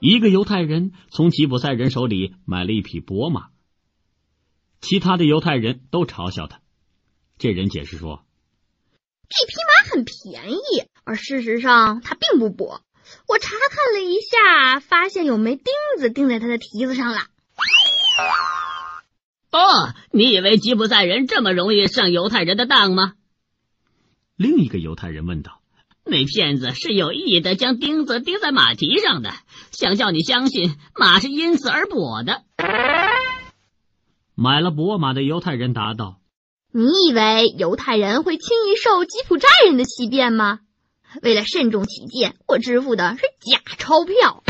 一个犹太人从吉普赛人手里买了一匹博马，其他的犹太人都嘲笑他。这人解释说：“这匹马很便宜，而事实上它并不薄。我查看了一下，发现有枚钉子钉在它的蹄子上了。”哦，你以为吉普赛人这么容易上犹太人的当吗？另一个犹太人问道。那骗子是有意的将钉子钉在马蹄上的，想叫你相信马是因此而跛的。买了跛马的犹太人答道：“你以为犹太人会轻易受吉普寨人的欺骗吗？为了慎重起见，我支付的是假钞票。”